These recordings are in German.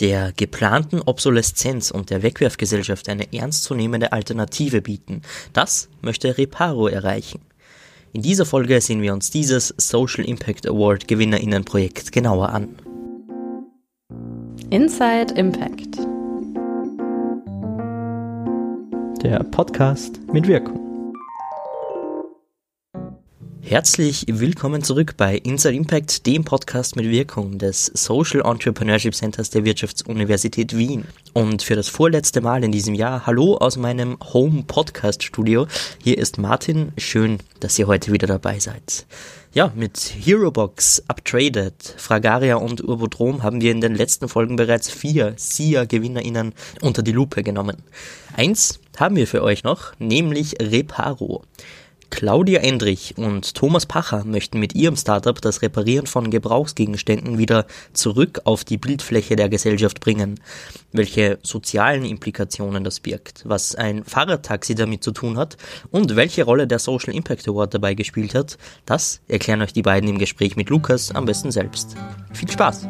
der geplanten Obsoleszenz und der Wegwerfgesellschaft eine ernstzunehmende Alternative bieten. Das möchte Reparo erreichen. In dieser Folge sehen wir uns dieses Social Impact Award Gewinnerinnenprojekt genauer an. Inside Impact. Der Podcast mit Wirkung. Herzlich willkommen zurück bei Inside Impact, dem Podcast mit Wirkung des Social Entrepreneurship Centers der Wirtschaftsuniversität Wien. Und für das vorletzte Mal in diesem Jahr, hallo aus meinem Home Podcast Studio. Hier ist Martin. Schön, dass ihr heute wieder dabei seid. Ja, mit Herobox, Uptraded, Fragaria und Urbodrom haben wir in den letzten Folgen bereits vier SIA-GewinnerInnen unter die Lupe genommen. Eins haben wir für euch noch, nämlich Reparo. Claudia Endrich und Thomas Pacher möchten mit ihrem Startup das Reparieren von Gebrauchsgegenständen wieder zurück auf die Bildfläche der Gesellschaft bringen. Welche sozialen Implikationen das birgt, was ein Fahrradtaxi damit zu tun hat und welche Rolle der Social Impact Award dabei gespielt hat, das erklären euch die beiden im Gespräch mit Lukas am besten selbst. Viel Spaß!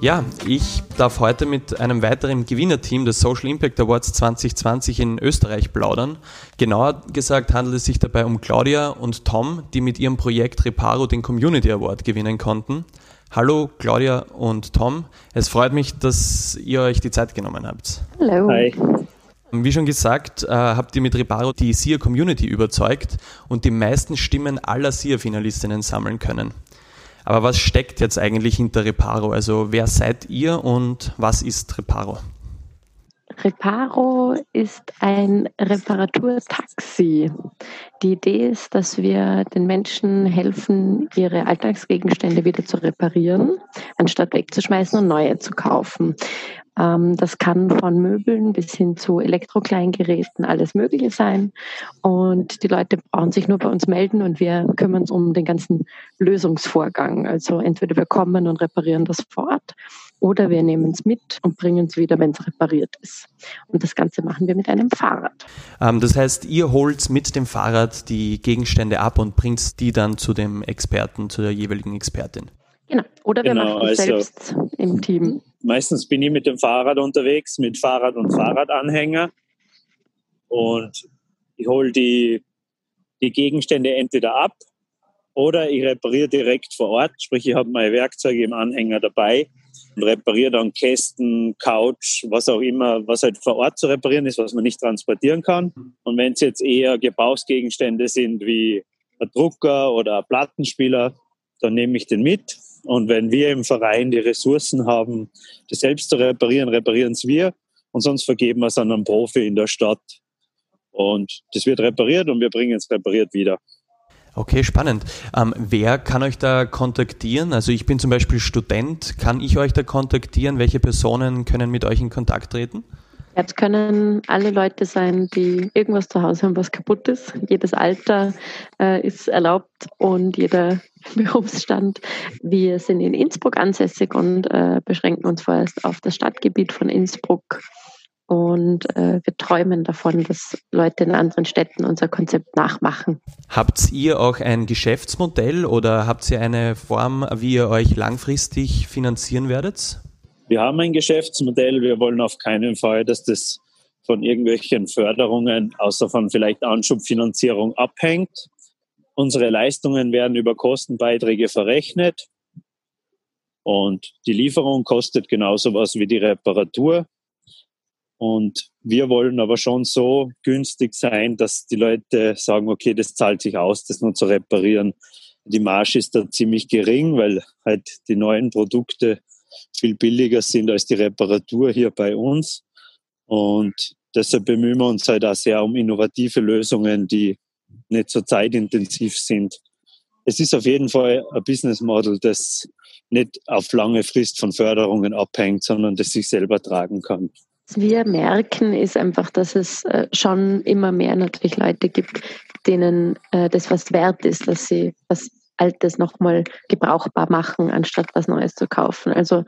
Ja, ich darf heute mit einem weiteren Gewinnerteam des Social Impact Awards 2020 in Österreich plaudern. Genauer gesagt handelt es sich dabei um Claudia und Tom, die mit ihrem Projekt Reparo den Community Award gewinnen konnten. Hallo Claudia und Tom, es freut mich, dass ihr euch die Zeit genommen habt. Hallo. Hi. Wie schon gesagt, äh, habt ihr mit Reparo die SIA Community überzeugt und die meisten Stimmen aller SIA-Finalistinnen sammeln können. Aber was steckt jetzt eigentlich hinter Reparo? Also wer seid ihr und was ist Reparo? Reparo ist ein Reparaturtaxi. Die Idee ist, dass wir den Menschen helfen, ihre Alltagsgegenstände wieder zu reparieren, anstatt wegzuschmeißen und neue zu kaufen. Ähm, das kann von Möbeln bis hin zu Elektrokleingeräten alles Mögliche sein. Und die Leute brauchen sich nur bei uns melden und wir kümmern uns um den ganzen Lösungsvorgang. Also entweder wir kommen und reparieren das vor Ort oder wir nehmen es mit und bringen es wieder, wenn es repariert ist. Und das Ganze machen wir mit einem Fahrrad. Ähm, das heißt, ihr holt mit dem Fahrrad die Gegenstände ab und bringt die dann zu dem Experten, zu der jeweiligen Expertin. Genau. Oder wir genau, machen es also selbst im Team. Meistens bin ich mit dem Fahrrad unterwegs, mit Fahrrad und Fahrradanhänger. Und ich hole die, die Gegenstände entweder ab oder ich repariere direkt vor Ort. Sprich, ich habe meine Werkzeuge im Anhänger dabei und repariere dann Kästen, Couch, was auch immer, was halt vor Ort zu reparieren ist, was man nicht transportieren kann. Und wenn es jetzt eher Gebrauchsgegenstände sind wie ein Drucker oder ein Plattenspieler, dann nehme ich den mit und wenn wir im Verein die Ressourcen haben, das selbst zu reparieren, reparieren es wir. Und sonst vergeben wir es an einen Profi in der Stadt. Und das wird repariert und wir bringen es repariert wieder. Okay, spannend. Ähm, wer kann euch da kontaktieren? Also ich bin zum Beispiel Student. Kann ich euch da kontaktieren? Welche Personen können mit euch in Kontakt treten? Jetzt können alle Leute sein, die irgendwas zu Hause haben, was kaputt ist. Jedes Alter äh, ist erlaubt und jeder Berufsstand. Wir sind in Innsbruck ansässig und äh, beschränken uns vorerst auf das Stadtgebiet von Innsbruck. Und äh, wir träumen davon, dass Leute in anderen Städten unser Konzept nachmachen. Habt ihr auch ein Geschäftsmodell oder habt ihr eine Form, wie ihr euch langfristig finanzieren werdet? Wir haben ein Geschäftsmodell. Wir wollen auf keinen Fall, dass das von irgendwelchen Förderungen, außer von vielleicht Anschubfinanzierung, abhängt. Unsere Leistungen werden über Kostenbeiträge verrechnet. Und die Lieferung kostet genauso was wie die Reparatur. Und wir wollen aber schon so günstig sein, dass die Leute sagen, okay, das zahlt sich aus, das nur zu reparieren. Die Marge ist da ziemlich gering, weil halt die neuen Produkte viel billiger sind als die Reparatur hier bei uns. Und deshalb bemühen wir uns halt auch sehr um innovative Lösungen, die nicht so zeitintensiv sind. Es ist auf jeden Fall ein Business Model, das nicht auf lange Frist von Förderungen abhängt, sondern das sich selber tragen kann. Was wir merken, ist einfach, dass es äh, schon immer mehr natürlich Leute gibt, denen äh, das was wert ist, dass sie was Altes nochmal gebrauchbar machen, anstatt was Neues zu kaufen. Also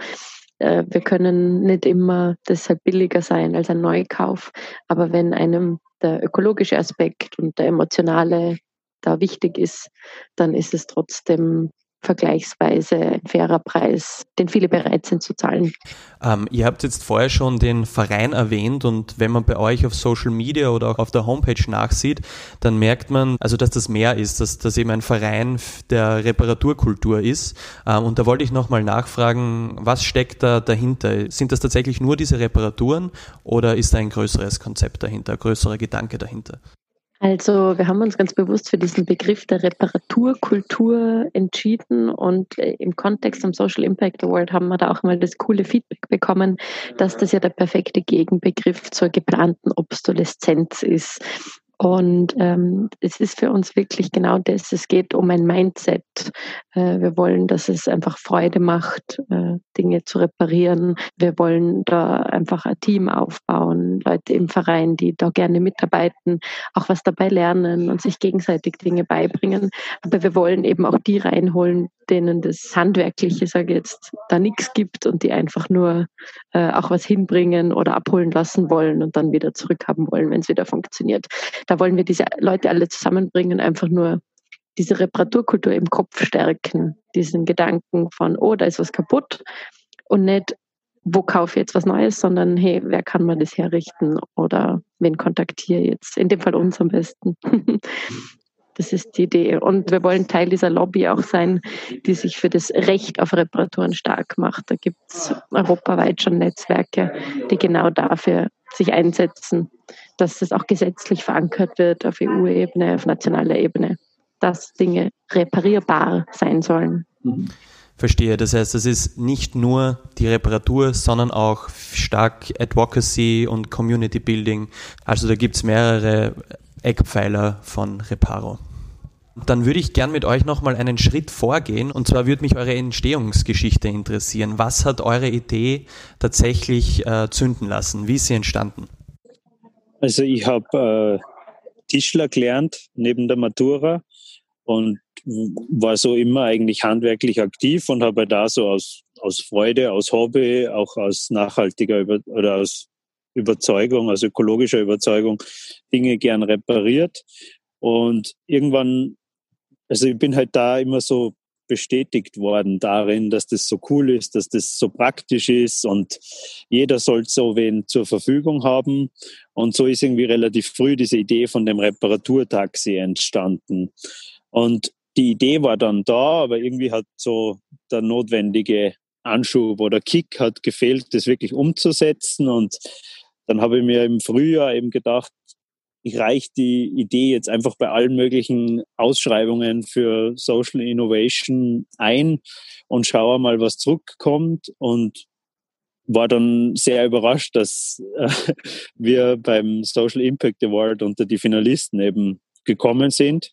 äh, wir können nicht immer deshalb billiger sein als ein Neukauf, aber wenn einem der ökologische Aspekt und der emotionale da wichtig ist, dann ist es trotzdem vergleichsweise ein fairer Preis, den viele bereit sind zu zahlen. Ähm, ihr habt jetzt vorher schon den Verein erwähnt und wenn man bei euch auf Social Media oder auch auf der Homepage nachsieht, dann merkt man, also dass das mehr ist, dass das eben ein Verein der Reparaturkultur ist. Ähm, und da wollte ich nochmal nachfragen, was steckt da dahinter? Sind das tatsächlich nur diese Reparaturen oder ist da ein größeres Konzept dahinter, ein größerer Gedanke dahinter? Also wir haben uns ganz bewusst für diesen Begriff der Reparaturkultur entschieden und äh, im Kontext am Social Impact Award haben wir da auch mal das coole Feedback bekommen, dass das ja der perfekte Gegenbegriff zur geplanten Obsoleszenz ist. Und ähm, es ist für uns wirklich genau das. Es geht um ein Mindset. Äh, wir wollen, dass es einfach Freude macht, äh, Dinge zu reparieren. Wir wollen da einfach ein Team aufbauen, Leute im Verein, die da gerne mitarbeiten, auch was dabei lernen und sich gegenseitig Dinge beibringen. Aber wir wollen eben auch die reinholen, denen das Handwerkliche, sage ich jetzt, da nichts gibt und die einfach nur äh, auch was hinbringen oder abholen lassen wollen und dann wieder zurückhaben wollen, wenn es wieder funktioniert. Da wollen wir diese Leute alle zusammenbringen, einfach nur diese Reparaturkultur im Kopf stärken, diesen Gedanken von, oh, da ist was kaputt und nicht, wo kaufe ich jetzt was Neues, sondern hey, wer kann mir das herrichten oder wen kontaktiere jetzt? In dem Fall uns am besten. Das ist die Idee. Und wir wollen Teil dieser Lobby auch sein, die sich für das Recht auf Reparaturen stark macht. Da gibt es europaweit schon Netzwerke, die genau dafür sich einsetzen, dass das auch gesetzlich verankert wird auf EU-Ebene, auf nationaler Ebene, dass Dinge reparierbar sein sollen. Verstehe. Das heißt, es ist nicht nur die Reparatur, sondern auch stark Advocacy und Community Building. Also da gibt es mehrere Eckpfeiler von Reparo. Dann würde ich gern mit euch nochmal einen Schritt vorgehen und zwar würde mich eure Entstehungsgeschichte interessieren. Was hat eure Idee tatsächlich äh, zünden lassen? Wie ist sie entstanden? Also ich habe äh, Tischler gelernt neben der Matura und war so immer eigentlich handwerklich aktiv und habe da so aus, aus Freude, aus Hobby, auch aus nachhaltiger Über oder aus Überzeugung, aus ökologischer Überzeugung Dinge gern repariert. Und irgendwann also ich bin halt da immer so bestätigt worden darin, dass das so cool ist, dass das so praktisch ist und jeder soll so wen zur Verfügung haben. Und so ist irgendwie relativ früh diese Idee von dem Reparaturtaxi entstanden. Und die Idee war dann da, aber irgendwie hat so der notwendige Anschub oder Kick hat gefehlt, das wirklich umzusetzen. Und dann habe ich mir im Frühjahr eben gedacht, ich reiche die Idee jetzt einfach bei allen möglichen Ausschreibungen für Social Innovation ein und schaue mal, was zurückkommt und war dann sehr überrascht, dass äh, wir beim Social Impact Award unter die Finalisten eben gekommen sind.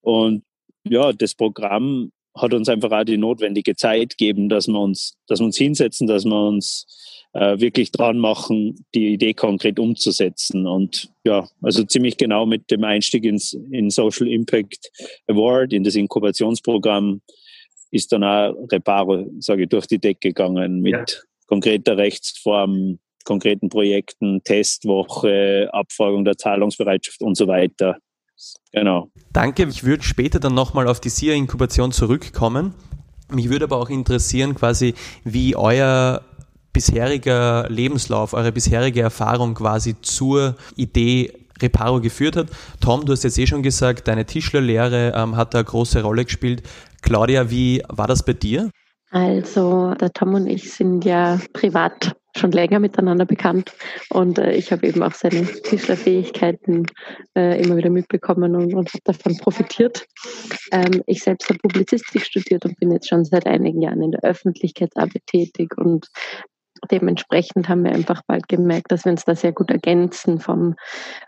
Und ja, das Programm hat uns einfach auch die notwendige Zeit gegeben, dass wir uns, dass wir uns hinsetzen, dass wir uns äh, wirklich dran machen, die Idee konkret umzusetzen. Und ja, also ziemlich genau mit dem Einstieg ins in Social Impact Award, in das Inkubationsprogramm, ist dann auch Reparo, sage ich, durch die Decke gegangen mit ja. konkreter Rechtsform, konkreten Projekten, Testwoche, Abfragung der Zahlungsbereitschaft und so weiter. Genau. Danke. Ich würde später dann nochmal auf die SIA-Inkubation zurückkommen. Mich würde aber auch interessieren, quasi, wie euer bisheriger Lebenslauf, eure bisherige Erfahrung quasi zur Idee Reparo geführt hat. Tom, du hast jetzt eh schon gesagt, deine Tischlerlehre ähm, hat da eine große Rolle gespielt. Claudia, wie war das bei dir? Also der Tom und ich sind ja privat schon länger miteinander bekannt und äh, ich habe eben auch seine Tischlerfähigkeiten äh, immer wieder mitbekommen und, und habe davon profitiert. Ähm, ich selbst habe Publizistik studiert und bin jetzt schon seit einigen Jahren in der Öffentlichkeitsarbeit tätig und dementsprechend haben wir einfach bald gemerkt, dass wir uns da sehr gut ergänzen vom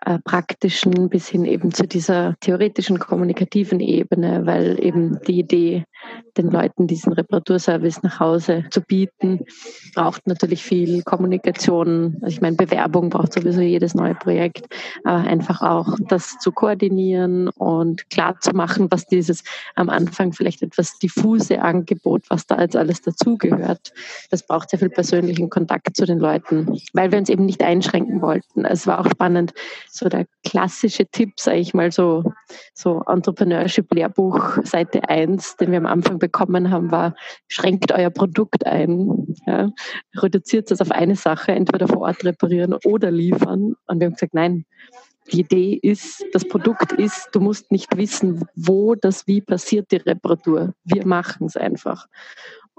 äh, praktischen bis hin eben zu dieser theoretischen kommunikativen Ebene, weil eben die Idee den Leuten diesen Reparaturservice nach Hause zu bieten. Braucht natürlich viel Kommunikation. Also ich meine, Bewerbung braucht sowieso jedes neue Projekt, aber einfach auch das zu koordinieren und klar zu machen, was dieses am Anfang vielleicht etwas diffuse Angebot, was da jetzt alles dazugehört. Das braucht sehr viel persönlichen Kontakt zu den Leuten, weil wir uns eben nicht einschränken wollten. Es war auch spannend, so der klassische Tipp, sage ich mal so, so Entrepreneurship-Lehrbuch, Seite 1, den wir am Anfang bekommen haben, war, schränkt euer Produkt ein, ja, reduziert es auf eine Sache, entweder vor Ort reparieren oder liefern. Und wir haben gesagt, nein, die Idee ist, das Produkt ist, du musst nicht wissen, wo das wie passiert, die Reparatur. Wir machen es einfach.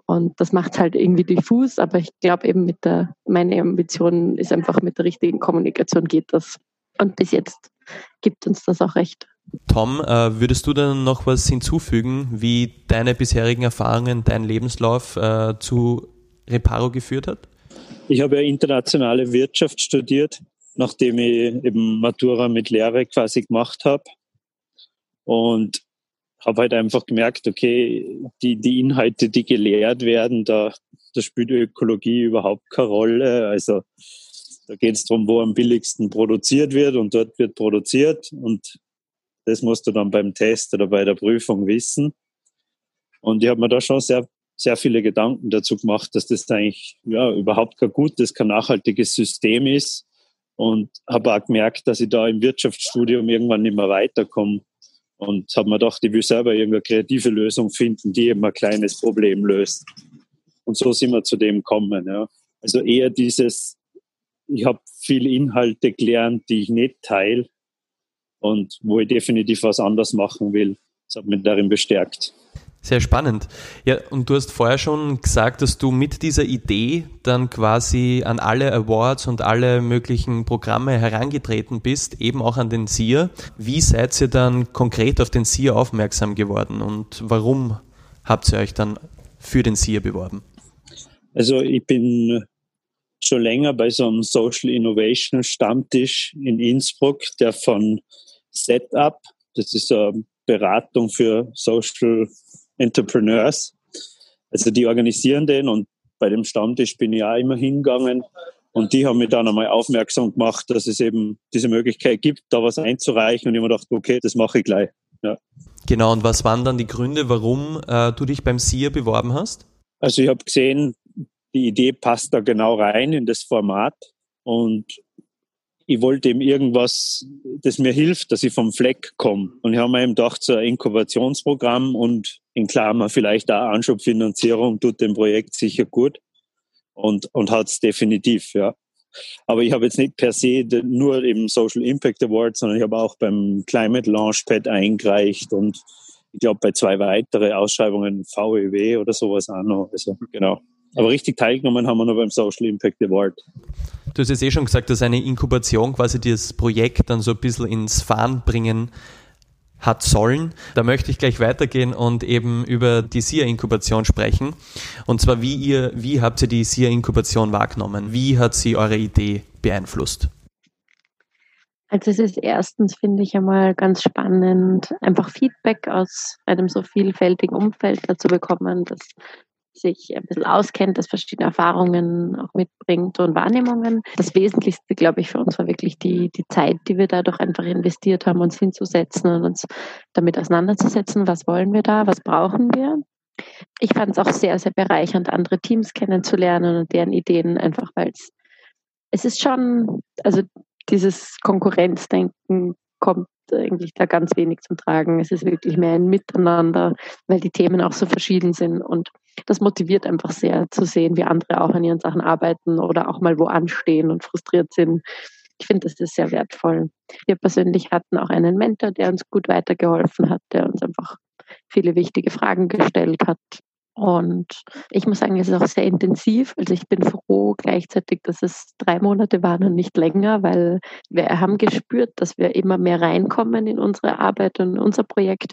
Und das macht es halt irgendwie diffus, aber ich glaube eben mit der, meine Ambition ist einfach mit der richtigen Kommunikation geht das. Und bis jetzt gibt uns das auch recht. Tom, äh, würdest du dann noch was hinzufügen, wie deine bisherigen Erfahrungen, dein Lebenslauf äh, zu Reparo geführt hat? Ich habe ja internationale Wirtschaft studiert, nachdem ich eben Matura mit Lehre quasi gemacht habe. Und habe halt einfach gemerkt, okay, die, die Inhalte, die gelehrt werden, da, da spielt Ökologie überhaupt keine Rolle. Also da geht es darum, wo am billigsten produziert wird und dort wird produziert und das musst du dann beim Test oder bei der Prüfung wissen. Und ich habe mir da schon sehr, sehr viele Gedanken dazu gemacht, dass das eigentlich ja, überhaupt kein gutes, kein nachhaltiges System ist. Und habe auch gemerkt, dass ich da im Wirtschaftsstudium irgendwann nicht mehr weiterkomme. Und habe mir gedacht, ich will selber irgendeine kreative Lösung finden, die eben ein kleines Problem löst. Und so sind wir zu dem gekommen. Ja. Also eher dieses, ich habe viele Inhalte gelernt, die ich nicht teile und wo ich definitiv was anders machen will. Das hat mich darin bestärkt. Sehr spannend. Ja, und du hast vorher schon gesagt, dass du mit dieser Idee dann quasi an alle Awards und alle möglichen Programme herangetreten bist, eben auch an den SIA. Wie seid ihr dann konkret auf den SIA aufmerksam geworden und warum habt ihr euch dann für den SIA beworben? Also ich bin schon länger bei so einem Social Innovation Stammtisch in Innsbruck, der von Setup, das ist eine Beratung für Social Entrepreneurs. Also die organisieren den und bei dem Stammtisch bin ich auch immer hingegangen und die haben mich dann einmal aufmerksam gemacht, dass es eben diese Möglichkeit gibt, da was einzureichen und ich habe mir gedacht, okay, das mache ich gleich. Ja. Genau, und was waren dann die Gründe, warum äh, du dich beim SIA beworben hast? Also ich habe gesehen, die Idee passt da genau rein in das Format und ich wollte ihm irgendwas, das mir hilft, dass ich vom Fleck komme. Und ich habe mir eben gedacht, so ein Inkubationsprogramm und in Klammer vielleicht auch Anschubfinanzierung tut dem Projekt sicher gut und, und hat es definitiv, ja. Aber ich habe jetzt nicht per se nur im Social Impact Award, sondern ich habe auch beim Climate Launchpad eingereicht und ich glaube bei zwei weitere Ausschreibungen VEW oder sowas auch noch. Also genau. Aber richtig teilgenommen haben wir nur beim Social Impact Award. Du hast jetzt eh schon gesagt, dass eine Inkubation quasi das Projekt dann so ein bisschen ins Fahren bringen hat sollen. Da möchte ich gleich weitergehen und eben über die SIA-Inkubation sprechen. Und zwar, wie ihr, wie habt ihr die SIA-Inkubation wahrgenommen? Wie hat sie eure Idee beeinflusst? Also es ist erstens, finde ich einmal ganz spannend, einfach Feedback aus einem so vielfältigen Umfeld dazu bekommen, dass sich ein bisschen auskennt, das verschiedene Erfahrungen auch mitbringt und Wahrnehmungen. Das Wesentlichste, glaube ich, für uns war wirklich die, die Zeit, die wir dadurch einfach investiert haben, uns hinzusetzen und uns damit auseinanderzusetzen. Was wollen wir da? Was brauchen wir? Ich fand es auch sehr, sehr bereichernd, andere Teams kennenzulernen und deren Ideen, einfach weil es, es ist schon, also dieses Konkurrenzdenken kommt eigentlich da ganz wenig zum Tragen. Es ist wirklich mehr ein Miteinander, weil die Themen auch so verschieden sind. Und das motiviert einfach sehr zu sehen, wie andere auch an ihren Sachen arbeiten oder auch mal wo anstehen und frustriert sind. Ich finde, das ist sehr wertvoll. Wir persönlich hatten auch einen Mentor, der uns gut weitergeholfen hat, der uns einfach viele wichtige Fragen gestellt hat. Und ich muss sagen, es ist auch sehr intensiv. Also ich bin froh gleichzeitig, dass es drei Monate waren und nicht länger, weil wir haben gespürt, dass wir immer mehr reinkommen in unsere Arbeit und unser Projekt.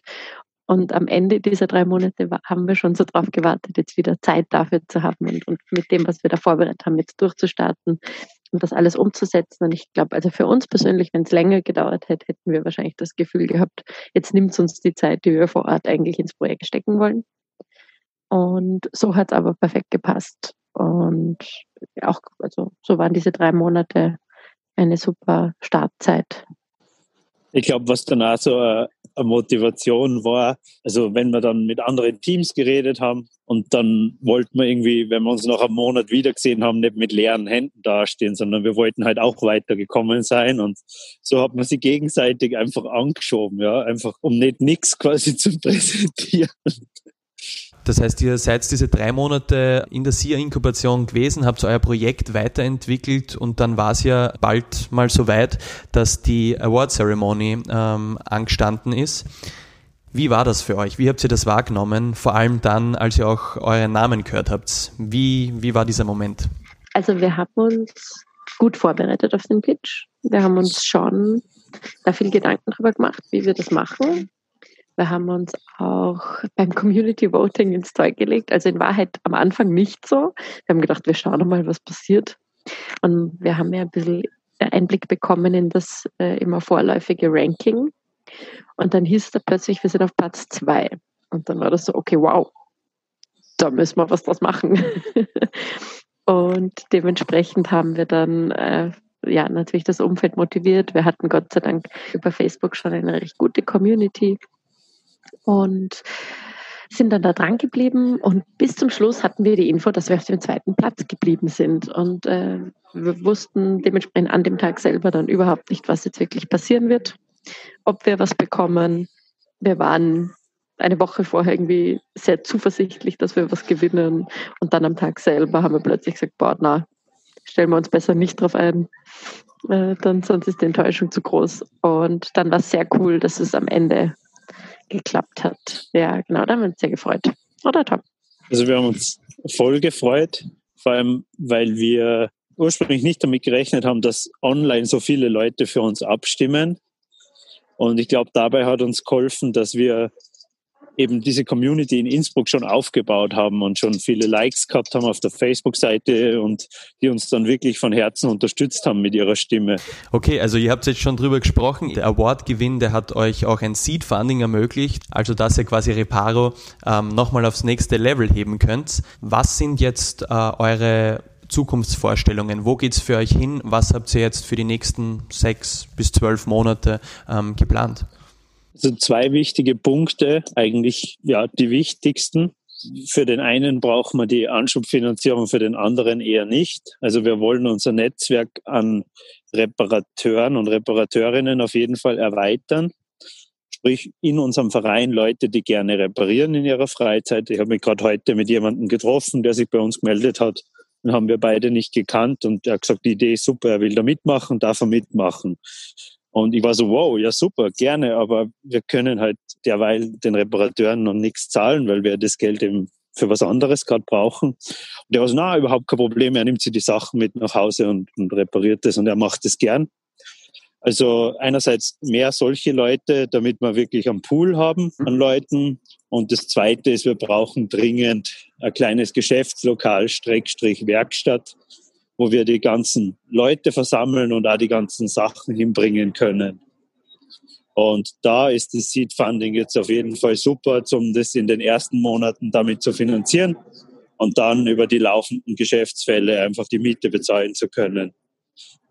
Und am Ende dieser drei Monate haben wir schon so drauf gewartet, jetzt wieder Zeit dafür zu haben und, und mit dem, was wir da vorbereitet haben, jetzt durchzustarten und das alles umzusetzen. Und ich glaube, also für uns persönlich, wenn es länger gedauert hätte, hätten wir wahrscheinlich das Gefühl gehabt, jetzt nimmt es uns die Zeit, die wir vor Ort eigentlich ins Projekt stecken wollen. Und so hat es aber perfekt gepasst. Und auch, also so waren diese drei Monate eine super Startzeit. Ich glaube, was dann auch so eine Motivation war, also wenn wir dann mit anderen Teams geredet haben und dann wollten wir irgendwie, wenn wir uns noch einen Monat wiedergesehen haben, nicht mit leeren Händen dastehen, sondern wir wollten halt auch weitergekommen sein und so hat man sie gegenseitig einfach angeschoben, ja, einfach um nicht nichts quasi zu präsentieren. Das heißt, ihr seid diese drei Monate in der SIA-Inkubation gewesen, habt euer Projekt weiterentwickelt und dann war es ja bald mal so weit, dass die Award Ceremony ähm, angestanden ist. Wie war das für euch? Wie habt ihr das wahrgenommen? Vor allem dann, als ihr auch euren Namen gehört habt. Wie, wie war dieser Moment? Also wir haben uns gut vorbereitet auf den Pitch. Wir haben uns schon da viel Gedanken darüber gemacht, wie wir das machen. Wir haben uns auch beim Community Voting ins Zeug gelegt. Also in Wahrheit am Anfang nicht so. Wir haben gedacht, wir schauen mal, was passiert. Und wir haben ja ein bisschen Einblick bekommen in das äh, immer vorläufige Ranking. Und dann hieß es plötzlich, wir sind auf Platz zwei. Und dann war das so, okay, wow, da müssen wir was draus machen. und dementsprechend haben wir dann äh, ja natürlich das Umfeld motiviert. Wir hatten Gott sei Dank über Facebook schon eine recht gute Community und sind dann da dran geblieben. Und bis zum Schluss hatten wir die Info, dass wir auf dem zweiten Platz geblieben sind. Und äh, wir wussten dementsprechend an dem Tag selber dann überhaupt nicht, was jetzt wirklich passieren wird, ob wir was bekommen. Wir waren eine Woche vorher irgendwie sehr zuversichtlich, dass wir was gewinnen. Und dann am Tag selber haben wir plötzlich gesagt, boah, na, stellen wir uns besser nicht drauf ein, äh, dann sonst ist die Enttäuschung zu groß. Und dann war es sehr cool, dass es am Ende geklappt hat. Ja, genau, da haben wir uns sehr gefreut. Oder Tom? Also wir haben uns voll gefreut, vor allem weil wir ursprünglich nicht damit gerechnet haben, dass online so viele Leute für uns abstimmen. Und ich glaube, dabei hat uns geholfen, dass wir eben diese Community in Innsbruck schon aufgebaut haben und schon viele Likes gehabt haben auf der Facebook-Seite und die uns dann wirklich von Herzen unterstützt haben mit ihrer Stimme. Okay, also ihr habt jetzt schon drüber gesprochen. Der Award-Gewinn, der hat euch auch ein Seed-Funding ermöglicht, also dass ihr quasi Reparo ähm, nochmal aufs nächste Level heben könnt. Was sind jetzt äh, eure Zukunftsvorstellungen? Wo geht's für euch hin? Was habt ihr jetzt für die nächsten sechs bis zwölf Monate ähm, geplant? Also zwei wichtige Punkte, eigentlich ja die wichtigsten. Für den einen brauchen wir die Anschubfinanzierung, für den anderen eher nicht. Also wir wollen unser Netzwerk an Reparateuren und Reparateurinnen auf jeden Fall erweitern. Sprich, in unserem Verein Leute, die gerne reparieren in ihrer Freizeit. Ich habe mich gerade heute mit jemandem getroffen, der sich bei uns gemeldet hat. Den haben wir beide nicht gekannt und er hat gesagt, die Idee ist super, er will da mitmachen, darf er mitmachen. Und ich war so, wow, ja super, gerne, aber wir können halt derweil den Reparateuren noch nichts zahlen, weil wir das Geld eben für was anderes gerade brauchen. Und der war so, na, überhaupt kein Problem, er nimmt sich die Sachen mit nach Hause und, und repariert das und er macht das gern. Also einerseits mehr solche Leute, damit wir wirklich einen Pool haben an mhm. Leuten. Und das Zweite ist, wir brauchen dringend ein kleines Geschäftslokal, Streckstrich Werkstatt, wo wir die ganzen Leute versammeln und auch die ganzen Sachen hinbringen können. Und da ist das Seed Funding jetzt auf jeden Fall super, um das in den ersten Monaten damit zu finanzieren und dann über die laufenden Geschäftsfälle einfach die Miete bezahlen zu können.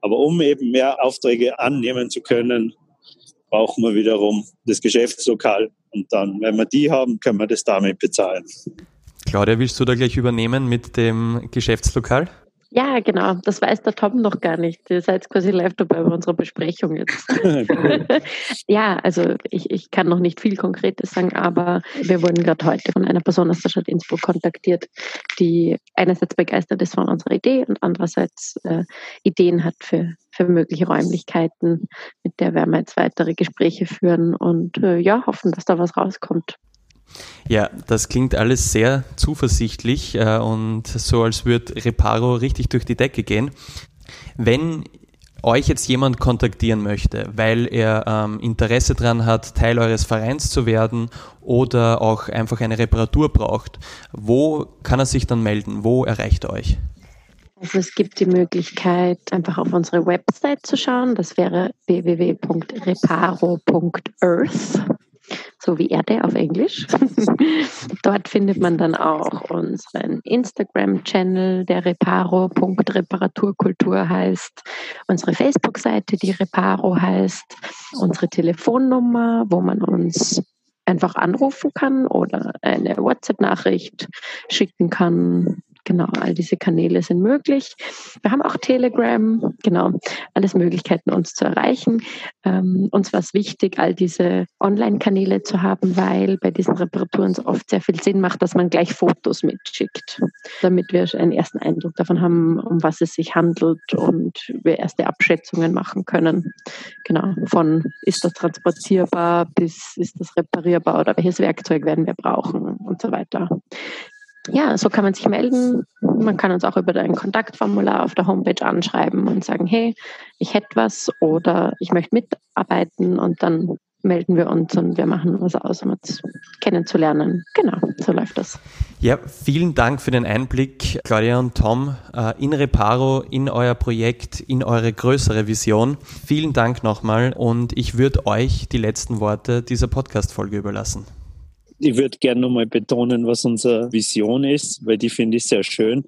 Aber um eben mehr Aufträge annehmen zu können, brauchen wir wiederum das Geschäftslokal. Und dann, wenn wir die haben, können wir das damit bezahlen. Claudia, willst du da gleich übernehmen mit dem Geschäftslokal? Ja, genau. Das weiß der Tom noch gar nicht. Ihr seid quasi live dabei bei unserer Besprechung jetzt. ja, also ich, ich kann noch nicht viel Konkretes sagen, aber wir wurden gerade heute von einer Person aus der Stadt Innsbruck kontaktiert, die einerseits begeistert ist von unserer Idee und andererseits äh, Ideen hat für, für mögliche Räumlichkeiten. Mit der werden wir jetzt weitere Gespräche führen und äh, ja, hoffen, dass da was rauskommt. Ja, das klingt alles sehr zuversichtlich äh, und so, als würde Reparo richtig durch die Decke gehen. Wenn euch jetzt jemand kontaktieren möchte, weil er ähm, Interesse daran hat, Teil eures Vereins zu werden oder auch einfach eine Reparatur braucht, wo kann er sich dann melden? Wo erreicht er euch? Also es gibt die Möglichkeit, einfach auf unsere Website zu schauen. Das wäre www.reparo.earth so wie Erde auf Englisch. Dort findet man dann auch unseren Instagram-Channel, der reparo.reparaturkultur heißt, unsere Facebook-Seite, die Reparo heißt, unsere Telefonnummer, wo man uns einfach anrufen kann oder eine WhatsApp-Nachricht schicken kann. Genau, all diese Kanäle sind möglich. Wir haben auch Telegram, genau, alles Möglichkeiten, uns zu erreichen. Ähm, uns war es wichtig, all diese Online-Kanäle zu haben, weil bei diesen Reparaturen es oft sehr viel Sinn macht, dass man gleich Fotos mitschickt, damit wir einen ersten Eindruck davon haben, um was es sich handelt und wir erste Abschätzungen machen können. Genau, von ist das transportierbar bis ist das reparierbar oder welches Werkzeug werden wir brauchen und so weiter ja, so kann man sich melden. Man kann uns auch über ein Kontaktformular auf der Homepage anschreiben und sagen, hey, ich hätte was oder ich möchte mitarbeiten und dann melden wir uns und wir machen was aus, um uns kennenzulernen. Genau, so läuft das. Ja, vielen Dank für den Einblick, Claudia und Tom, äh, in Reparo, in euer Projekt, in eure größere Vision. Vielen Dank nochmal und ich würde euch die letzten Worte dieser Podcast-Folge überlassen ich würde gerne nochmal betonen, was unsere Vision ist, weil die finde ich sehr schön.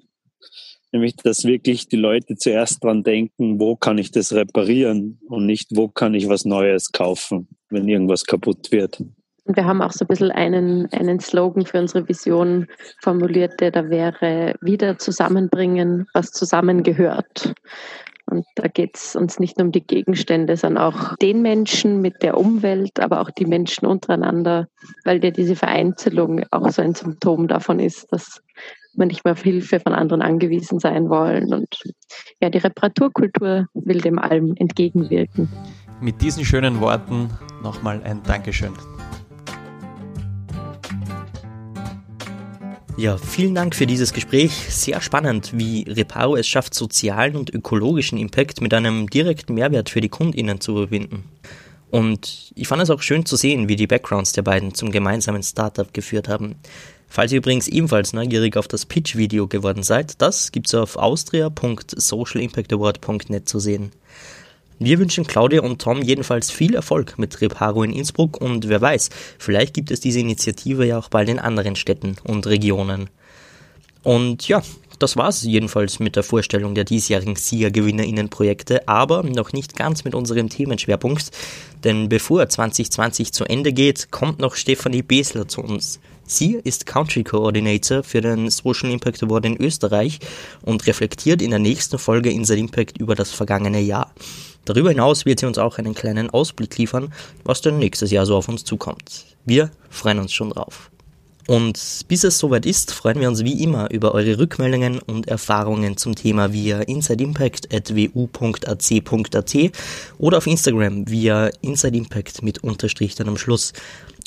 Nämlich, dass wirklich die Leute zuerst dran denken, wo kann ich das reparieren und nicht, wo kann ich was Neues kaufen, wenn irgendwas kaputt wird. Und wir haben auch so ein bisschen einen, einen Slogan für unsere Vision formuliert, der da wäre, wieder zusammenbringen, was zusammengehört. Und da geht es uns nicht nur um die Gegenstände, sondern auch den Menschen mit der Umwelt, aber auch die Menschen untereinander, weil ja diese Vereinzelung auch so ein Symptom davon ist, dass wir nicht mehr auf Hilfe von anderen angewiesen sein wollen. Und ja, die Reparaturkultur will dem allem entgegenwirken. Mit diesen schönen Worten nochmal ein Dankeschön. Ja, vielen Dank für dieses Gespräch. Sehr spannend, wie Reparo es schafft, sozialen und ökologischen Impact mit einem direkten Mehrwert für die KundInnen zu überwinden. Und ich fand es auch schön zu sehen, wie die Backgrounds der beiden zum gemeinsamen Startup geführt haben. Falls ihr übrigens ebenfalls neugierig auf das Pitch-Video geworden seid, das gibt's auf austria.socialimpactaward.net zu sehen. Wir wünschen Claudia und Tom jedenfalls viel Erfolg mit Reparo in Innsbruck und wer weiß, vielleicht gibt es diese Initiative ja auch bald in anderen Städten und Regionen. Und ja, das war's jedenfalls mit der Vorstellung der diesjährigen SIA-GewinnerInnen-Projekte, aber noch nicht ganz mit unserem Themenschwerpunkt, denn bevor 2020 zu Ende geht, kommt noch Stefanie Besler zu uns. Sie ist Country Coordinator für den Social Impact Award in Österreich und reflektiert in der nächsten Folge Inside Impact über das vergangene Jahr. Darüber hinaus wird sie uns auch einen kleinen Ausblick liefern, was denn nächstes Jahr so auf uns zukommt. Wir freuen uns schon drauf. Und bis es soweit ist, freuen wir uns wie immer über eure Rückmeldungen und Erfahrungen zum Thema via insideimpact.wu.ac.at oder auf Instagram via insideimpact mit Unterstrich dann am Schluss.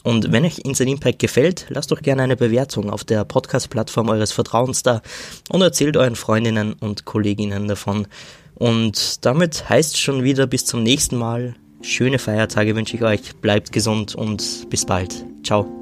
Und wenn euch Inside Impact gefällt, lasst doch gerne eine Bewertung auf der Podcast-Plattform eures Vertrauens da und erzählt euren Freundinnen und Kolleginnen davon. Und damit heißt schon wieder bis zum nächsten Mal. Schöne Feiertage wünsche ich euch. Bleibt gesund und bis bald. Ciao.